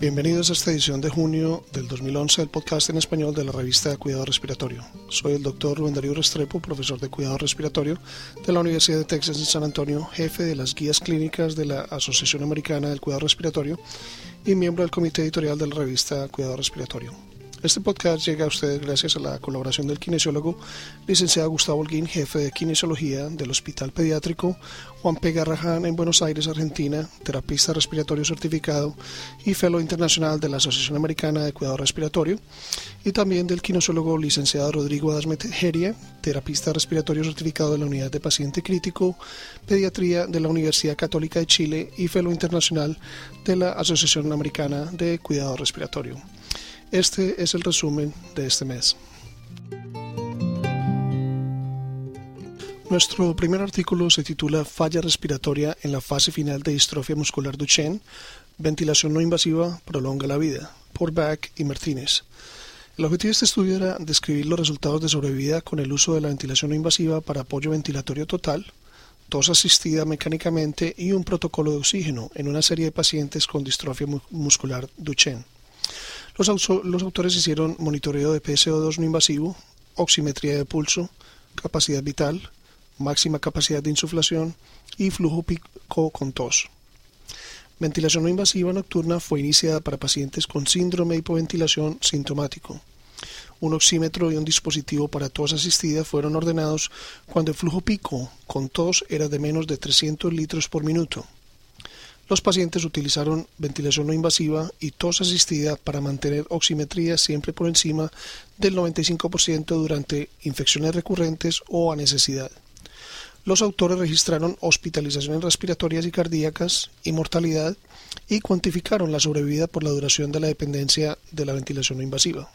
Bienvenidos a esta edición de junio del 2011 del podcast en español de la revista Cuidado Respiratorio. Soy el doctor Rubén Darío Restrepo, profesor de Cuidado Respiratorio de la Universidad de Texas en San Antonio, jefe de las guías clínicas de la Asociación Americana del Cuidado Respiratorio y miembro del comité editorial de la revista Cuidado Respiratorio. Este podcast llega a ustedes gracias a la colaboración del kinesiólogo licenciado Gustavo Holguín, jefe de kinesiología del Hospital Pediátrico Juan P. Garrahan en Buenos Aires, Argentina, terapista respiratorio certificado y fellow internacional de la Asociación Americana de Cuidado Respiratorio, y también del kinesiólogo licenciado Rodrigo Adasmet Geria, terapista respiratorio certificado de la Unidad de Paciente Crítico, Pediatría de la Universidad Católica de Chile y fellow internacional de la Asociación Americana de Cuidado Respiratorio. Este es el resumen de este mes. Nuestro primer artículo se titula Falla respiratoria en la fase final de distrofia muscular Duchenne, ventilación no invasiva prolonga la vida, por Back y Martínez. El objetivo de este estudio era describir los resultados de sobrevida con el uso de la ventilación no invasiva para apoyo ventilatorio total, tos asistida mecánicamente y un protocolo de oxígeno en una serie de pacientes con distrofia muscular Duchenne. Los, autores hicieron monitoreo de PSO2 no invasivo, oximetría de pulso, capacidad vital, máxima capacidad de insuflación y flujo pico con tos. Ventilación no invasiva nocturna fue iniciada para pacientes con síndrome de hipoventilación sintomático. Un oxímetro y un dispositivo para tos asistida fueron ordenados cuando el flujo pico con tos era de menos de 300 litros por minuto. Los pacientes utilizaron ventilación no invasiva y tos asistida para mantener oximetría siempre por encima del 95% durante infecciones recurrentes o a necesidad. Los autores registraron hospitalizaciones respiratorias y cardíacas y mortalidad y cuantificaron la sobrevida por la duración de la dependencia de la ventilación no invasiva.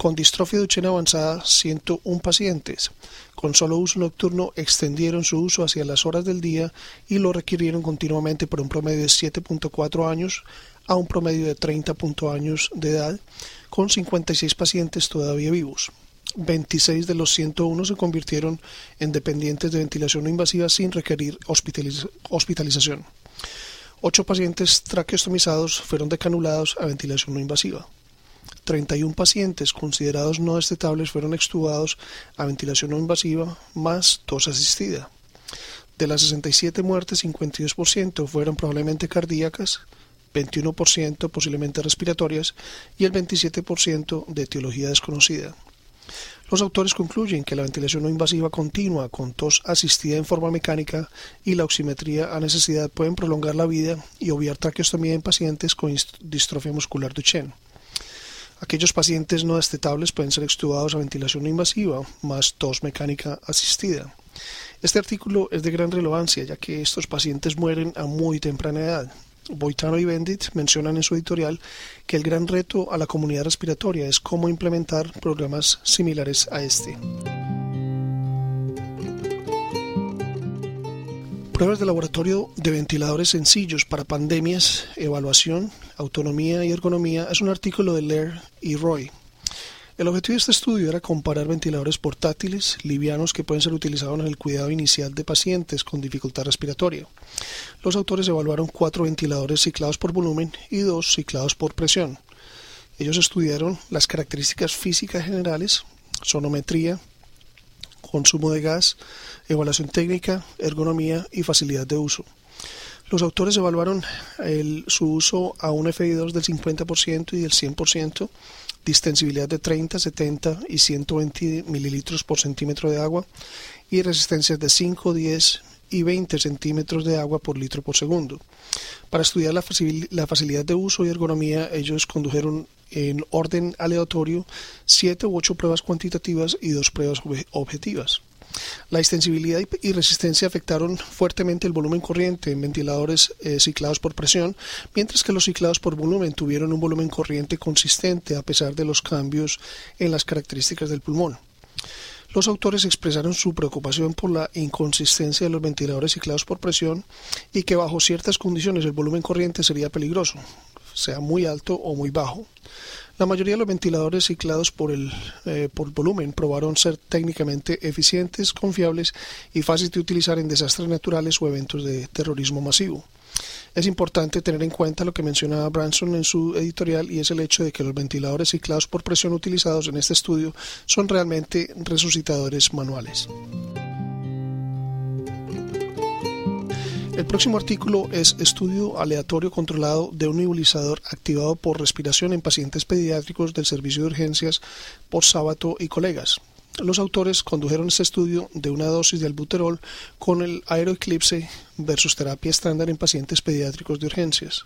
Con distrofia de Duchenne avanzada, 101 pacientes con solo uso nocturno extendieron su uso hacia las horas del día y lo requirieron continuamente por un promedio de 7.4 años a un promedio de 30 años de edad, con 56 pacientes todavía vivos. 26 de los 101 se convirtieron en dependientes de ventilación no invasiva sin requerir hospitalización. Ocho pacientes traqueostomizados fueron decanulados a ventilación no invasiva. 31 pacientes considerados no destetables fueron extubados a ventilación no invasiva más tos asistida. De las 67 muertes, 52% fueron probablemente cardíacas, 21% posiblemente respiratorias y el 27% de etiología desconocida. Los autores concluyen que la ventilación no invasiva continua con tos asistida en forma mecánica y la oximetría a necesidad pueden prolongar la vida y obviar traqueostomía en pacientes con distrofia muscular Duchenne. Aquellos pacientes no destetables pueden ser extubados a ventilación invasiva más tos mecánica asistida. Este artículo es de gran relevancia ya que estos pacientes mueren a muy temprana edad. Boitano y Bendit mencionan en su editorial que el gran reto a la comunidad respiratoria es cómo implementar programas similares a este. Pruebas de laboratorio de ventiladores sencillos para pandemias, evaluación, autonomía y ergonomía es un artículo de Lair y Roy. El objetivo de este estudio era comparar ventiladores portátiles, livianos que pueden ser utilizados en el cuidado inicial de pacientes con dificultad respiratoria. Los autores evaluaron cuatro ventiladores ciclados por volumen y dos ciclados por presión. Ellos estudiaron las características físicas generales, sonometría, consumo de gas, evaluación técnica, ergonomía y facilidad de uso. Los autores evaluaron su uso a un FI2 del 50% y del 100%, distensibilidad de 30, 70 y 120 mililitros por centímetro de agua y resistencias de 5, 10 y 20 centímetros de agua por litro por segundo. Para estudiar la, facilidad de uso y ergonomía, ellos condujeron en orden aleatorio siete u ocho pruebas cuantitativas y dos pruebas objetivas. La extensibilidad y resistencia afectaron fuertemente el volumen corriente en ventiladores eh, ciclados por presión, mientras que los ciclados por volumen tuvieron un volumen corriente consistente a pesar de los cambios en las características del pulmón. Los autores expresaron su preocupación por la inconsistencia de los ventiladores ciclados por presión y que bajo ciertas condiciones el volumen corriente sería peligroso, sea muy alto o muy bajo. La mayoría de los ventiladores ciclados por, el, eh, por volumen probaron ser técnicamente eficientes, confiables y fáciles de utilizar en desastres naturales o eventos de terrorismo masivo. Es importante tener en cuenta lo que mencionaba Branson en su editorial y es el hecho de que los ventiladores ciclados por presión utilizados en este estudio son realmente resucitadores manuales. El próximo artículo es estudio aleatorio controlado de un nebulizador activado por respiración en pacientes pediátricos del servicio de urgencias por Sábato y colegas. Los autores condujeron este estudio de una dosis de albuterol con el aeroeclipse versus terapia estándar en pacientes pediátricos de urgencias.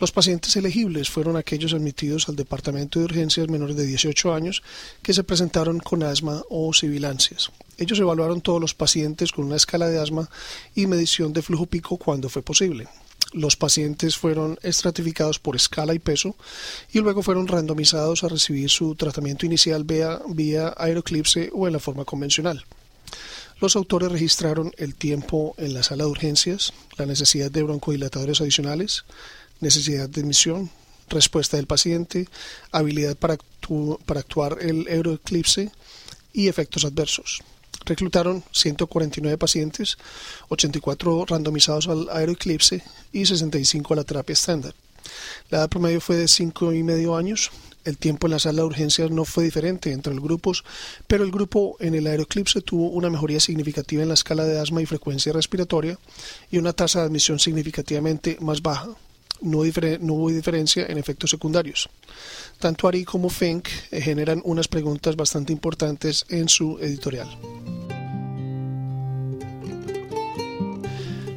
Los pacientes elegibles fueron aquellos admitidos al departamento de urgencias menores de 18 años que se presentaron con asma o sibilancias. Ellos evaluaron todos los pacientes con una escala de asma y medición de flujo pico cuando fue posible. Los pacientes fueron estratificados por escala y peso y luego fueron randomizados a recibir su tratamiento inicial vía, vía aeroclipse o en la forma convencional. Los autores registraron el tiempo en la sala de urgencias, la necesidad de broncodilatadores adicionales, necesidad de admisión, respuesta del paciente, habilidad para, actuar el aeroeclipse y efectos adversos reclutaron 149 pacientes, 84 randomizados al aeroeclipse y 65 a la terapia estándar. La edad promedio fue de 5 y medio años. El tiempo en la sala de urgencias no fue diferente entre los grupos, pero el grupo en el aeroeclipse tuvo una mejoría significativa en la escala de asma y frecuencia respiratoria y una tasa de admisión significativamente más baja. No, hubo diferencia en efectos secundarios. Tanto Ari como Fink eh, generan unas preguntas bastante importantes en su editorial.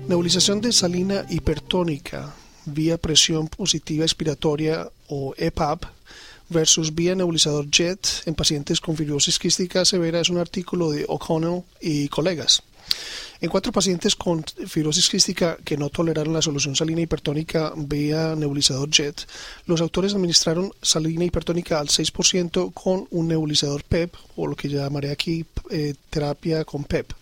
Nebulización de salina hipertónica vía presión positiva expiratoria o EPAP versus vía nebulizador JET en pacientes con fibrosis quística severa es un artículo de O'Connell y colegas. En cuatro pacientes con fibrosis quística que no toleraron la solución salina hipertónica vía nebulizador JET, los autores administraron salina hipertónica al 6% con un nebulizador PEP, o lo que llamaré aquí eh, terapia con PEP.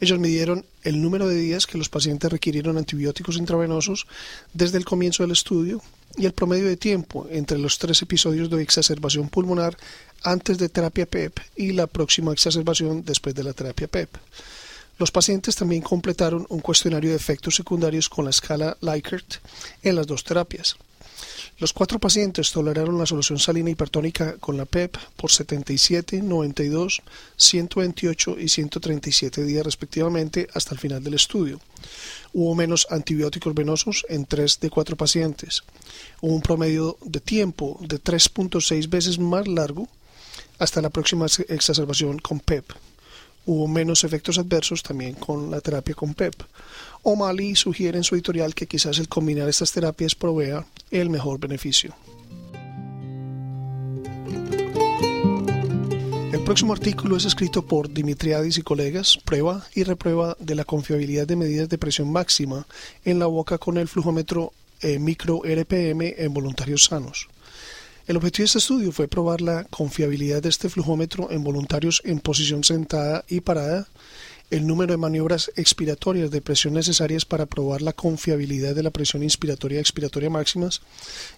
Ellos midieron el número de días que los pacientes requirieron antibióticos intravenosos desde el comienzo del estudio y el promedio de tiempo entre los tres episodios de exacerbación pulmonar antes de terapia PEP y la próxima exacerbación después de la terapia PEP. Los pacientes también completaron un cuestionario de efectos secundarios con la escala Likert en las dos terapias. Los cuatro pacientes toleraron la solución salina hipertónica con la PEP por 77, 92, 128 y 137 días respectivamente hasta el final del estudio. Hubo menos antibióticos venosos en tres de cuatro pacientes. Hubo un promedio de tiempo de 3.6 veces más largo hasta la próxima exacerbación con PEP hubo menos efectos adversos también con la terapia con PEP. O'Malley sugiere en su editorial que quizás el combinar estas terapias provea el mejor beneficio. El próximo artículo es escrito por Dimitriadis y colegas, prueba y reprueba de la confiabilidad de medidas de presión máxima en la boca con el flujómetro eh, micro RPM en voluntarios sanos. El objetivo de este estudio fue probar la confiabilidad de este flujómetro en voluntarios en posición sentada y parada, el número de maniobras expiratorias de presión necesarias para probar la confiabilidad de la presión inspiratoria y expiratoria máximas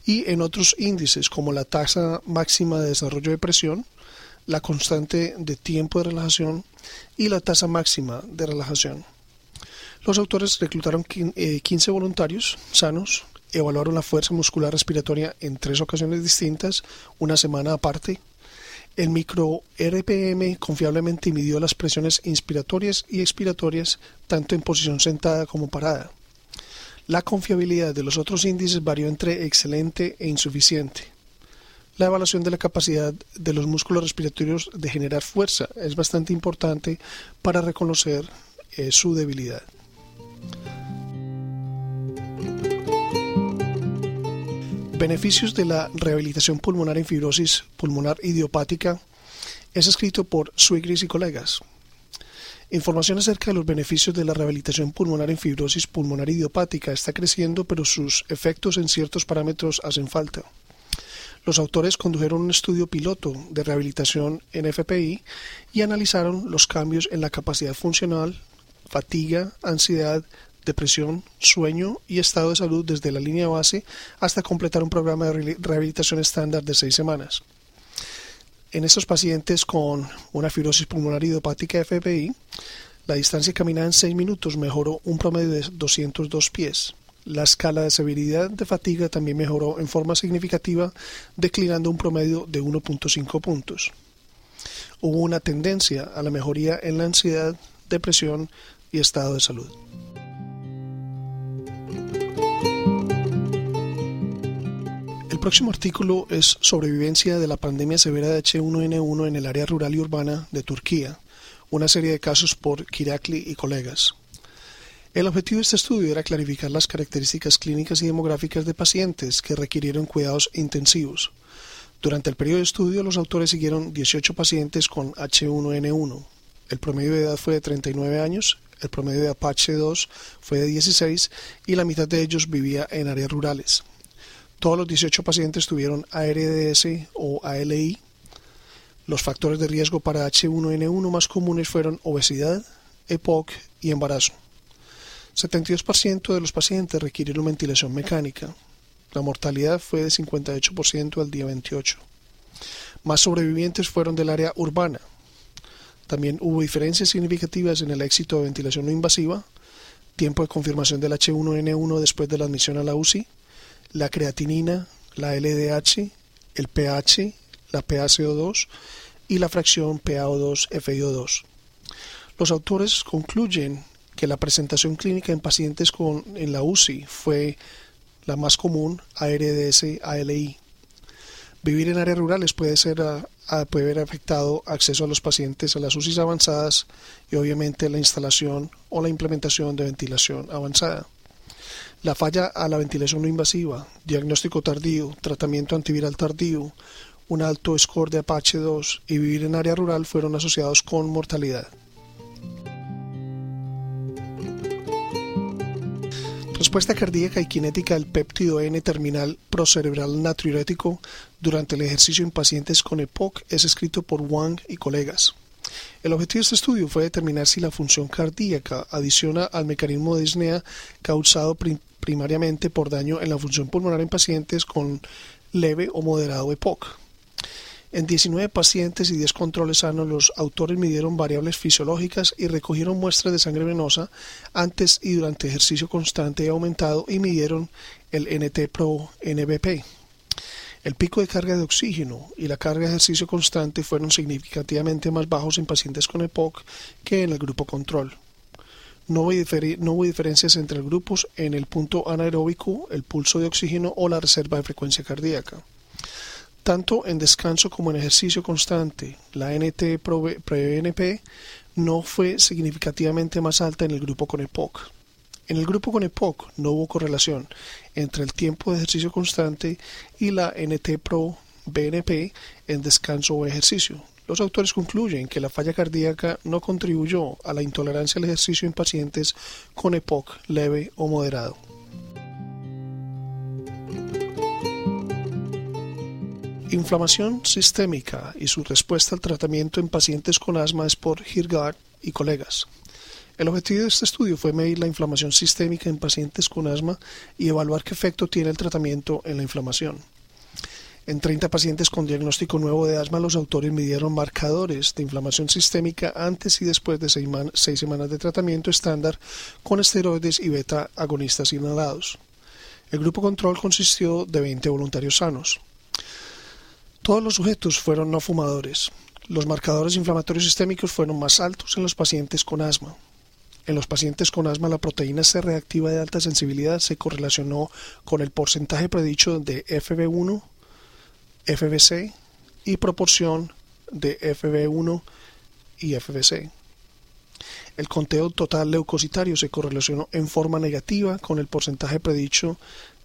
y en otros índices como la tasa máxima de desarrollo de presión, la constante de tiempo de relajación y la tasa máxima de relajación. Los autores reclutaron 15 eh, voluntarios sanos evaluaron la fuerza muscular respiratoria en tres ocasiones distintas, una semana aparte. El micro RPM confiablemente midió las presiones inspiratorias y expiratorias tanto en posición sentada como parada. La confiabilidad de los otros índices varió entre excelente e insuficiente. La evaluación de la capacidad de los músculos respiratorios de generar fuerza es bastante importante para reconocer eh, su debilidad. Beneficios de la rehabilitación pulmonar en fibrosis pulmonar idiopática es escrito por Swigris y colegas. Información acerca de los beneficios de la rehabilitación pulmonar en fibrosis pulmonar idiopática está creciendo, pero sus efectos en ciertos parámetros hacen falta. Los autores condujeron un estudio piloto de rehabilitación en FPI y analizaron los cambios en la capacidad funcional, fatiga, ansiedad, depresión, sueño y estado de salud desde la línea base hasta completar un programa de rehabilitación estándar de seis semanas. En estos pacientes con una fibrosis pulmonar idiopática FPI, la distancia caminada en 6 minutos mejoró un promedio de 202 pies. La escala de severidad de fatiga también mejoró en forma significativa, declinando un promedio de 1.5 puntos. Hubo una tendencia a la mejoría en la ansiedad, depresión y estado de salud. Próximo artículo es Sobrevivencia de la pandemia severa de H1N1 en el área rural y urbana de Turquía, una serie de casos por Kirakli y colegas. El objetivo de este estudio era clarificar las características clínicas y demográficas de pacientes que requirieron cuidados intensivos. Durante el periodo de estudio, los autores siguieron 18 pacientes con H1N1. El promedio de edad fue de 39 años, el promedio de Apache 2 fue de 16 y la mitad de ellos vivía en áreas rurales. Todos los 18 pacientes tuvieron ARDS o ALI. Los factores de riesgo para H1N1 más comunes fueron obesidad, EPOC y embarazo. 72% de los pacientes requirieron ventilación mecánica. La mortalidad fue de 58% al día 28. Más sobrevivientes fueron del área urbana. También hubo diferencias significativas en el éxito de ventilación no invasiva, tiempo de confirmación del H1N1 después de la admisión a la UCI, la creatinina, la LDH, el pH, la PaCO2 y la fracción PaO2-FiO2. Los autores concluyen que la presentación clínica en pacientes con, en la UCI fue la más común, ARDS-ALI. Vivir en áreas rurales puede, ser, puede haber afectado acceso a los pacientes a las UCIs avanzadas y obviamente la instalación o la implementación de ventilación avanzada. La falla a la ventilación no invasiva, diagnóstico tardío, tratamiento antiviral tardío, un alto score de Apache 2 y vivir en área rural fueron asociados con mortalidad. Respuesta cardíaca y cinética del péptido N terminal procerebral natriurético durante el ejercicio en pacientes con EPOC es escrito por Wang y colegas. El objetivo de este estudio fue determinar si la función cardíaca adiciona al mecanismo de disnea causado primariamente por daño en la función pulmonar en pacientes con leve o moderado EPOC. En 19 pacientes y 10 controles sanos, los autores midieron variables fisiológicas y recogieron muestras de sangre venosa antes y durante ejercicio constante y aumentado y midieron el NT-pro-NBP. El pico de carga de oxígeno y la carga de ejercicio constante fueron significativamente más bajos en pacientes con EPOC que en el grupo control. No hubo, diferencias entre grupos en el punto anaeróbico, el pulso de oxígeno o la reserva de frecuencia cardíaca. Tanto en descanso como en ejercicio constante, la NT-proBNP no fue significativamente más alta en el grupo con EPOC. En el grupo con EPOC no hubo correlación entre el tiempo de ejercicio constante y la NT-proBNP en descanso o ejercicio. Los autores concluyen que la falla cardíaca no contribuyó a la intolerancia al ejercicio en pacientes con EPOC leve o moderado. Inflamación sistémica y su respuesta al tratamiento en pacientes con asma es por Hirgard y colegas. El objetivo de este estudio fue medir la inflamación sistémica en pacientes con asma y evaluar qué efecto tiene el tratamiento en la inflamación. En 30 pacientes con diagnóstico nuevo de asma, los autores midieron marcadores de inflamación sistémica antes y después de seis semanas de tratamiento estándar con esteroides y beta agonistas inhalados. El grupo control consistió de 20 voluntarios sanos. Todos los sujetos fueron no fumadores. Los marcadores inflamatorios sistémicos fueron más altos en los pacientes con asma. En los pacientes con asma la proteína C reactiva de alta sensibilidad se correlacionó con el porcentaje predicho de FB1, FBC y proporción de FB1 y FBC. El conteo total leucocitario se correlacionó en forma negativa con el porcentaje predicho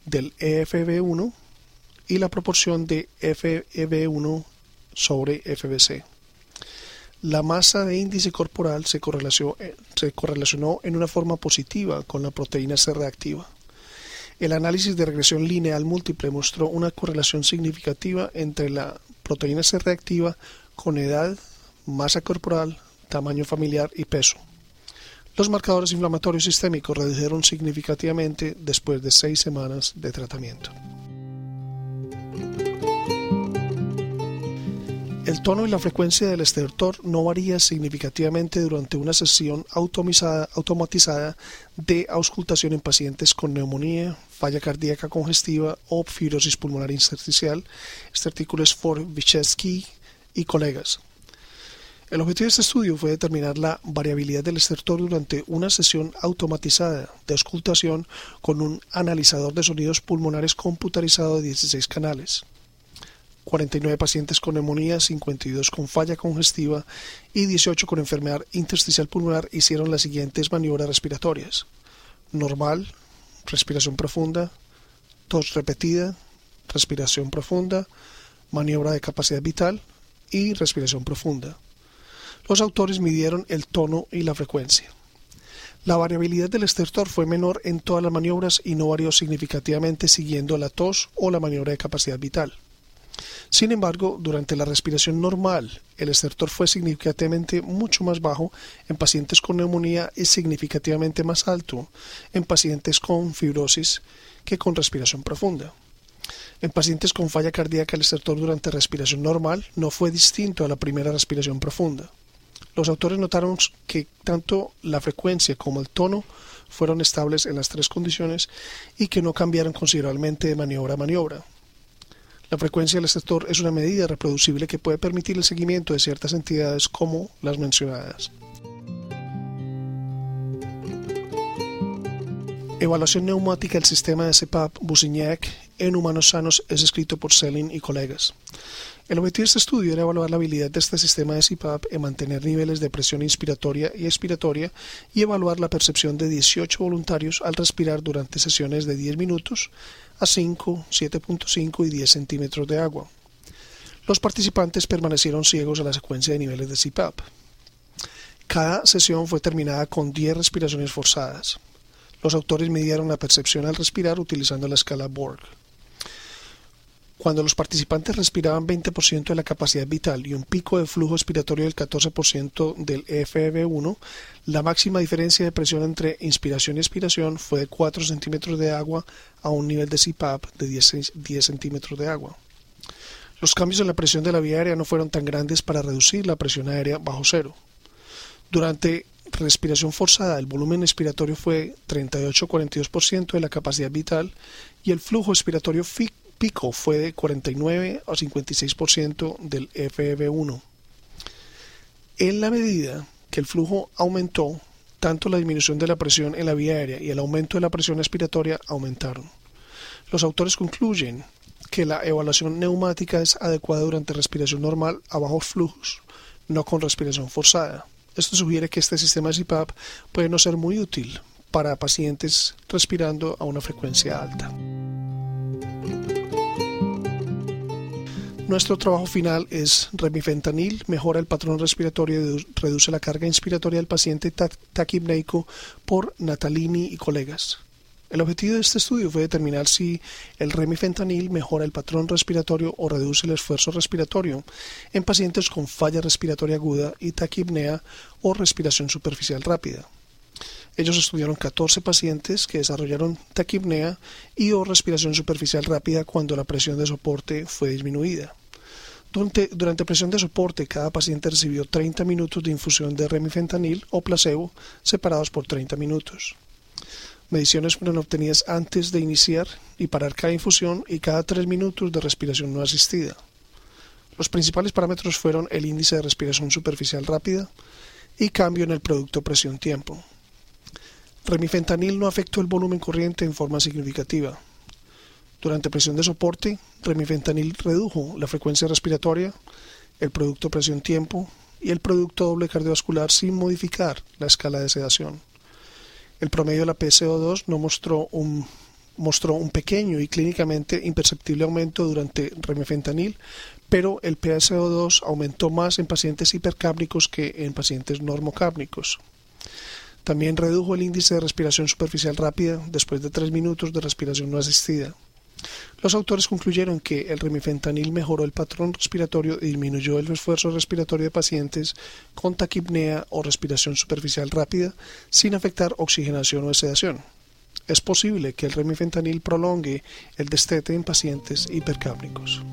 del EFB1 y la proporción de FEB1 sobre FBC. La masa de índice corporal se correlacionó, se correlacionó en una forma positiva con la proteína C reactiva. El análisis de regresión lineal múltiple mostró una correlación significativa entre la proteína C reactiva con edad, masa corporal, tamaño familiar y peso. Los marcadores inflamatorios sistémicos redujeron significativamente después de seis semanas de tratamiento. El tono y la frecuencia del estertor no varía significativamente durante una sesión automatizada de auscultación en pacientes con neumonía, falla cardíaca congestiva o fibrosis pulmonar intersticial. Este artículo es for Vychetsky y colegas. El objetivo de este estudio fue determinar la variabilidad del estertor durante una sesión automatizada de auscultación con un analizador de sonidos pulmonares computarizado de 16 canales. 49 pacientes con neumonía, 52 con falla congestiva y 18 con enfermedad intersticial pulmonar hicieron las siguientes maniobras respiratorias. Normal, respiración profunda, tos repetida, respiración profunda, maniobra de capacidad vital y respiración profunda. Los autores midieron el tono y la frecuencia. La variabilidad del estertor fue menor en todas las maniobras y no varió significativamente siguiendo la tos o la maniobra de capacidad vital. Sin embargo, durante la respiración normal, el estertor fue significativamente mucho más bajo en pacientes con neumonía y significativamente más alto en pacientes con fibrosis que con respiración profunda. En pacientes con falla cardíaca, el estertor durante respiración normal no fue distinto a la primera respiración profunda. Los autores notaron que tanto la frecuencia como el tono fueron estables en las tres condiciones y que no cambiaron considerablemente de maniobra a maniobra. La frecuencia del sector es una medida reproducible que puede permitir el seguimiento de ciertas entidades como las mencionadas. Evaluación neumática del sistema de CPAP Busignac en humanos sanos es escrito por Selin y colegas. El objetivo de este estudio era evaluar la habilidad de este sistema de CPAP en mantener niveles de presión inspiratoria y expiratoria y evaluar la percepción de 18 voluntarios al respirar durante sesiones de 10 minutos a 5, 7.5 y 10 centímetros de agua. Los participantes permanecieron ciegos a la secuencia de niveles de CPAP. Cada sesión fue terminada con 10 respiraciones forzadas. Los autores midieron la percepción al respirar utilizando la escala Borg. Cuando los participantes respiraban 20% de la capacidad vital y un pico de flujo expiratorio del 14% del FEV1, la máxima diferencia de presión entre inspiración y expiración fue de 4 centímetros de agua a un nivel de CPAP de 10, 10 centímetros de agua. Los cambios en la presión de la vía aérea no fueron tan grandes para reducir la presión aérea bajo cero. Durante respiración forzada, el volumen expiratorio fue 38-42% de la capacidad vital y el flujo expiratorio pico fue de 49 a 56% del FEV1. En la medida que el flujo aumentó, tanto la disminución de la presión en la vía aérea y el aumento de la presión expiratoria aumentaron. Los autores concluyen que la evaluación neumática es adecuada durante respiración normal a bajos flujos, no con respiración forzada. Esto sugiere que este sistema CPAP puede no ser muy útil para pacientes respirando a una frecuencia alta. Nuestro trabajo final es remifentanil, mejora el patrón respiratorio y reduce la carga inspiratoria del paciente taquipneico por Natalini y colegas. El objetivo de este estudio fue determinar si el remifentanil mejora el patrón respiratorio o reduce el esfuerzo respiratorio en pacientes con falla respiratoria aguda y taquipnea o respiración superficial rápida. Ellos estudiaron 14 pacientes que desarrollaron taquipnea y o respiración superficial rápida cuando la presión de soporte fue disminuida. Durante, presión de soporte, cada paciente recibió 30 minutos de infusión de remifentanil o placebo separados por 30 minutos. Mediciones fueron obtenidas antes de iniciar y parar cada infusión y cada 3 minutos de respiración no asistida. Los principales parámetros fueron el índice de respiración superficial rápida y cambio en el producto presión-tiempo. Remifentanil no afectó el volumen corriente en forma significativa. Durante presión de soporte, remifentanil redujo la frecuencia respiratoria, el producto presión-tiempo y el producto doble cardiovascular sin modificar la escala de sedación. El promedio de la PCO2 no mostró un, mostró un pequeño y clínicamente imperceptible aumento durante remifentanil, pero el PCO2 aumentó más en pacientes hipercápnicos que en pacientes normocápnicos. También redujo el índice de respiración superficial rápida después de tres minutos de respiración no asistida. Los autores concluyeron que el remifentanil mejoró el patrón respiratorio y disminuyó el esfuerzo respiratorio de pacientes con taquipnea o respiración superficial rápida sin afectar oxigenación o sedación. Es posible que el remifentanil prolongue el destete en pacientes hipercápnicos.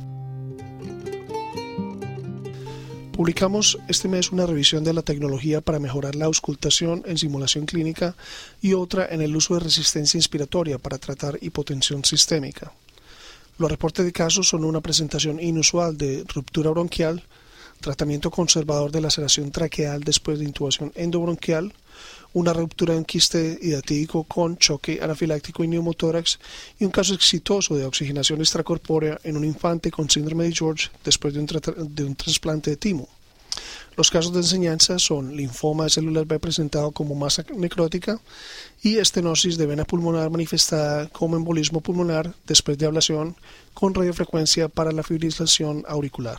Publicamos este mes una revisión de la tecnología para mejorar la auscultación en simulación clínica y otra en el uso de resistencia inspiratoria para tratar hipotensión sistémica. Los reportes de casos son una presentación inusual de ruptura bronquial, tratamiento conservador de laceración traqueal después de intubación endobronquial, una ruptura de un quiste hidatídico con choque anafiláctico y neumotórax y un caso exitoso de oxigenación extracorpórea en un infante con síndrome de George después de un, de un trasplante de timo. Los casos de enseñanza son linfoma de células B presentado como masa necrótica y estenosis de vena pulmonar manifestada como embolismo pulmonar después de ablación con radiofrecuencia para la fibrilación auricular.